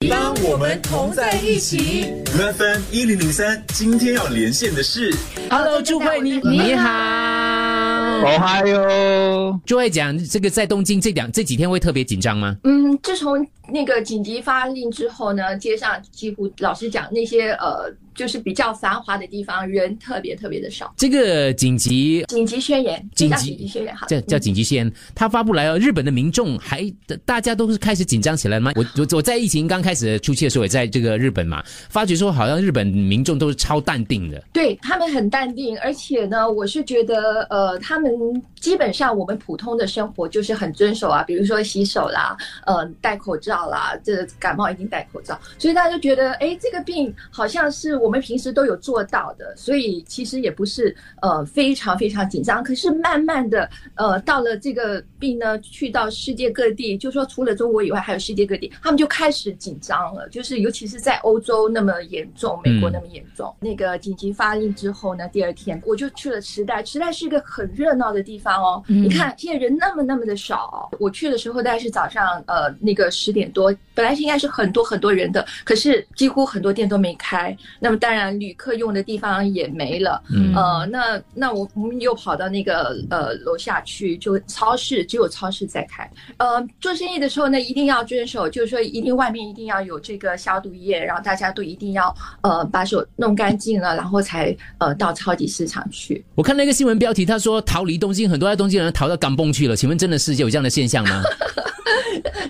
当我们同在一起，FM 一零零三，今天要连线的是，Hello，朱慧，你你好，哦嗨哟，朱慧讲这个在东京这两这几天会特别紧张吗？嗯，自从那个紧急发令之后呢，街上几乎老实讲那些呃。就是比较繁华的地方，人特别特别的少。这个紧急紧急宣言，紧急宣言，好，叫叫紧急宣言，他发布来哦，日本的民众还大家都是开始紧张起来了吗？我我我在疫情刚开始初期的时候也在这个日本嘛，发觉说好像日本民众都是超淡定的，对他们很淡定，而且呢，我是觉得呃，他们基本上我们普通的生活就是很遵守啊，比如说洗手啦，呃，戴口罩啦，这感冒一定戴口罩，所以大家就觉得，哎，这个病好像是。我们平时都有做到的，所以其实也不是呃非常非常紧张。可是慢慢的，呃，到了这个病呢，去到世界各地，就说除了中国以外，还有世界各地，他们就开始紧张了。就是尤其是在欧洲那么严重，美国那么严重。那个紧急发令之后呢，第二天我就去了池袋。池袋是一个很热闹的地方哦。你看现在人那么那么的少，我去的时候大概是早上呃那个十点多，本来是应该是很多很多人的，可是几乎很多店都没开。那么当然，旅客用的地方也没了。嗯，呃，那那我我们又跑到那个呃楼下去，就超市只有超市在开。呃，做生意的时候呢，一定要遵守，就是说一定外面一定要有这个消毒液，然后大家都一定要呃把手弄干净了，然后才呃到超级市场去。我看那个新闻标题，他说逃离东京，很多在东京人逃到港崩去了。请问真的是有这样的现象吗？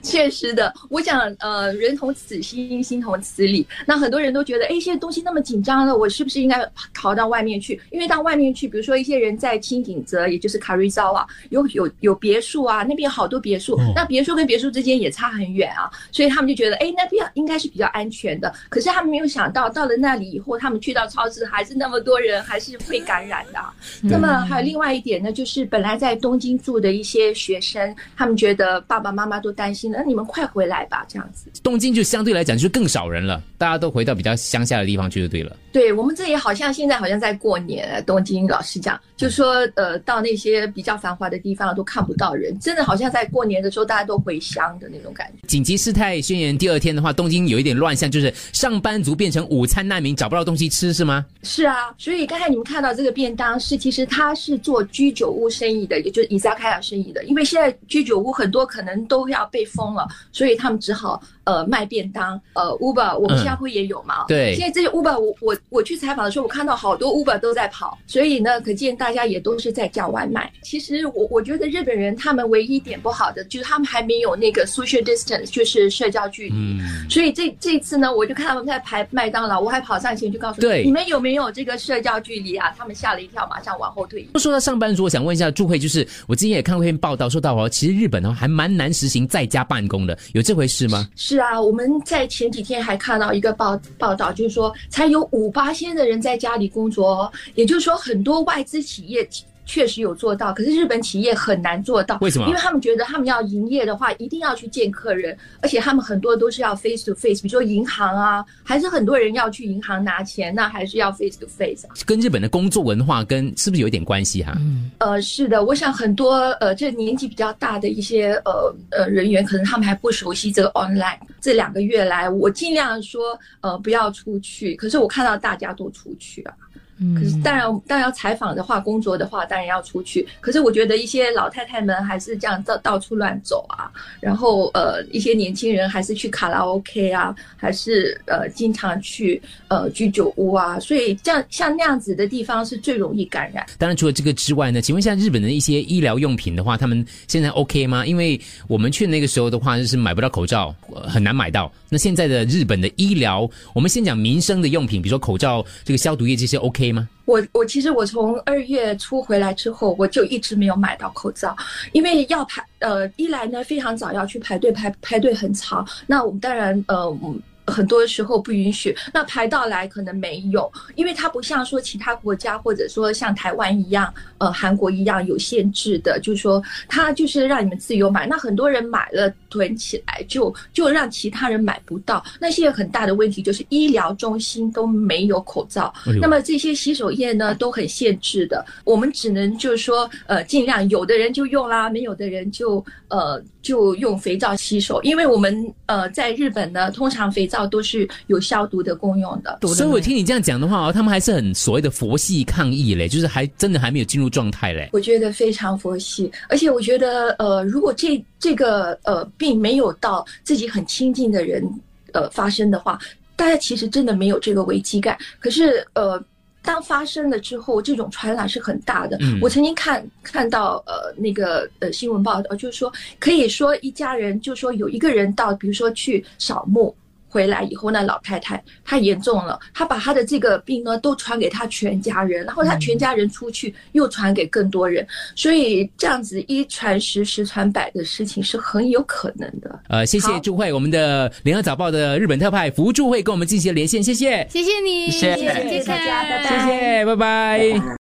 确实的，我想，呃，人同此心，心同此理。那很多人都觉得，哎，现在东西那么紧张了，我是不是应该逃到外面去？因为到外面去，比如说一些人在青井泽，也就是卡瑞昭啊，有有有别墅啊，那边好多别墅，那别墅跟别墅之间也差很远啊，所以他们就觉得，哎，那边应该是比较安全的。可是他们没有想到，到了那里以后，他们去到超市还是那么多人，还是会感染的。那么还有另外一点呢，就是本来在东京住的一些学生，他们觉得爸爸妈妈都担心了。那你们快回来吧，这样子。东京就相对来讲就更少人了，大家都回到比较乡下的地方去就对了。对我们这里好像现在好像在过年，东京老实讲，就说呃到那些比较繁华的地方都看不到人，真的好像在过年的时候大家都回乡的那种感觉。紧急事态宣言第二天的话，东京有一点乱象，就是上班族变成午餐难民，找不到东西吃是吗？是啊，所以刚才你们看到这个便当是其实他是做居酒屋生意的，也就是伊萨开亚生意的，因为现在居酒屋很多可能都要被封。了，所以他们只好呃卖便当，呃 Uber 我们新加坡也有嘛，对，现在这些 Uber 我我我去采访的时候，我看到好多 Uber 都在跑，所以呢，可见大家也都是在叫外卖。其实我我觉得日本人他们唯一一点不好的就是他们还没有那个 social distance，就是社交距离。所以这这次呢，我就看他们在排麦当劳，我还跑上前去告诉对你们有没有这个社交距离啊？他们吓了一跳，马上往后退。说到上班族，我想问一下祝慧，就是我之前也看过一篇报道，说到哦，其实日本哦还蛮难实行在家办公的，有这回事吗？是啊，我们在前几天还看到一个报报道，就是说才有五八千的人在家里工作，也就是说很多外资企业。确实有做到，可是日本企业很难做到。为什么？因为他们觉得他们要营业的话，一定要去见客人，而且他们很多都是要 face to face，比如说银行啊，还是很多人要去银行拿钱，那还是要 face to face。跟日本的工作文化跟是不是有点关系哈？嗯，呃，是的，我想很多呃，这年纪比较大的一些呃呃人员，可能他们还不熟悉这个 online。这两个月来，我尽量说呃不要出去，可是我看到大家都出去啊。可是当然，当然要采访的话，工作的话，当然要出去。可是我觉得一些老太太们还是这样到到处乱走啊，然后呃，一些年轻人还是去卡拉 OK 啊，还是呃经常去呃居酒屋啊，所以这样像那样子的地方是最容易感染。当然，除了这个之外呢，请问一下日本的一些医疗用品的话，他们现在 OK 吗？因为我们去那个时候的话，就是买不到口罩，很难买到。那现在的日本的医疗，我们先讲民生的用品，比如说口罩、这个消毒液这些 OK。我我其实我从二月初回来之后，我就一直没有买到口罩，因为要排呃一来呢非常早要去排队排排队很长，那我们当然呃很多时候不允许，那排到来可能没有，因为它不像说其他国家或者说像台湾一样，呃韩国一样有限制的，就是说它就是让你们自由买，那很多人买了。囤起来，就就让其他人买不到。那现在很大的问题就是医疗中心都没有口罩，那么这些洗手液呢都很限制的，我们只能就是说呃尽量有的人就用啦，没有的人就呃就用肥皂洗手，因为我们呃在日本呢，通常肥皂都是有消毒的功用的。所以我听你这样讲的话哦，他们还是很所谓的佛系抗议嘞，就是还真的还没有进入状态嘞。我觉得非常佛系，而且我觉得呃，如果这这个呃并没有到自己很亲近的人呃发生的话，大家其实真的没有这个危机感。可是呃。当发生了之后，这种传染是很大的。我曾经看看到呃那个呃新闻报道，就是说可以说一家人，就说有一个人到，比如说去扫墓。回来以后，那老太太她严重了，她把她的这个病呢都传给她全家人，然后她全家人出去又传给更多人，所以这样子一传十，十传百的事情是很有可能的。呃，谢谢祝慧，我们的联合早报的日本特派福祝慧跟我们进行连线，谢谢，谢谢你，谢谢大家，拜拜，谢谢，拜拜。